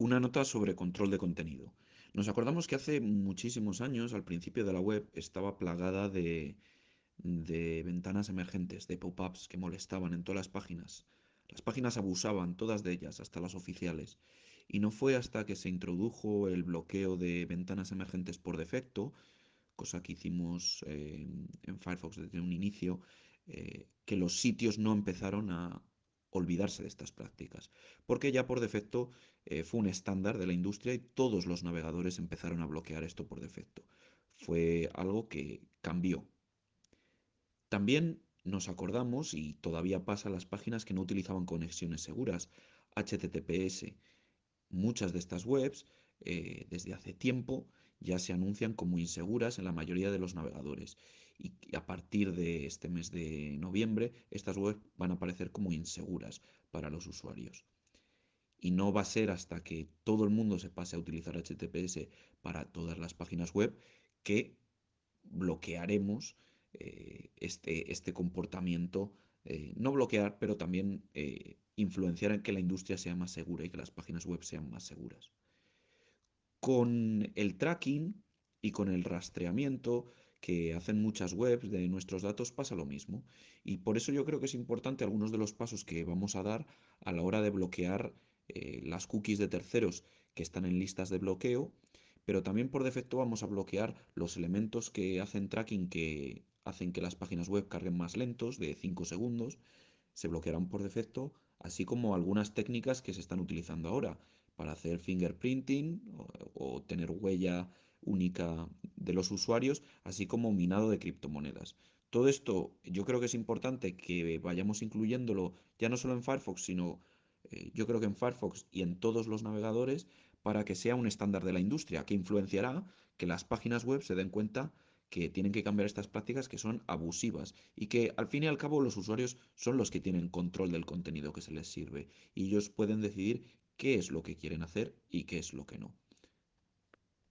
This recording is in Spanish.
Una nota sobre control de contenido. Nos acordamos que hace muchísimos años, al principio de la web, estaba plagada de, de ventanas emergentes, de pop-ups que molestaban en todas las páginas. Las páginas abusaban, todas de ellas, hasta las oficiales. Y no fue hasta que se introdujo el bloqueo de ventanas emergentes por defecto, cosa que hicimos en Firefox desde un inicio, eh, que los sitios no empezaron a olvidarse de estas prácticas, porque ya por defecto eh, fue un estándar de la industria y todos los navegadores empezaron a bloquear esto por defecto. Fue algo que cambió. También nos acordamos, y todavía pasa, las páginas que no utilizaban conexiones seguras, HTTPS. Muchas de estas webs, eh, desde hace tiempo, ya se anuncian como inseguras en la mayoría de los navegadores. Y a partir de este mes de noviembre, estas webs van a aparecer como inseguras para los usuarios. Y no va a ser hasta que todo el mundo se pase a utilizar HTTPS para todas las páginas web que bloquearemos eh, este, este comportamiento, eh, no bloquear, pero también eh, influenciar en que la industria sea más segura y que las páginas web sean más seguras. Con el tracking y con el rastreamiento que hacen muchas webs de nuestros datos pasa lo mismo. Y por eso yo creo que es importante algunos de los pasos que vamos a dar a la hora de bloquear eh, las cookies de terceros que están en listas de bloqueo, pero también por defecto vamos a bloquear los elementos que hacen tracking que hacen que las páginas web carguen más lentos, de 5 segundos, se bloquearán por defecto, así como algunas técnicas que se están utilizando ahora para hacer fingerprinting o, o tener huella única de los usuarios, así como minado de criptomonedas. Todo esto yo creo que es importante que vayamos incluyéndolo ya no solo en Firefox, sino eh, yo creo que en Firefox y en todos los navegadores para que sea un estándar de la industria, que influenciará que las páginas web se den cuenta que tienen que cambiar estas prácticas que son abusivas y que al fin y al cabo los usuarios son los que tienen control del contenido que se les sirve y ellos pueden decidir qué es lo que quieren hacer y qué es lo que no.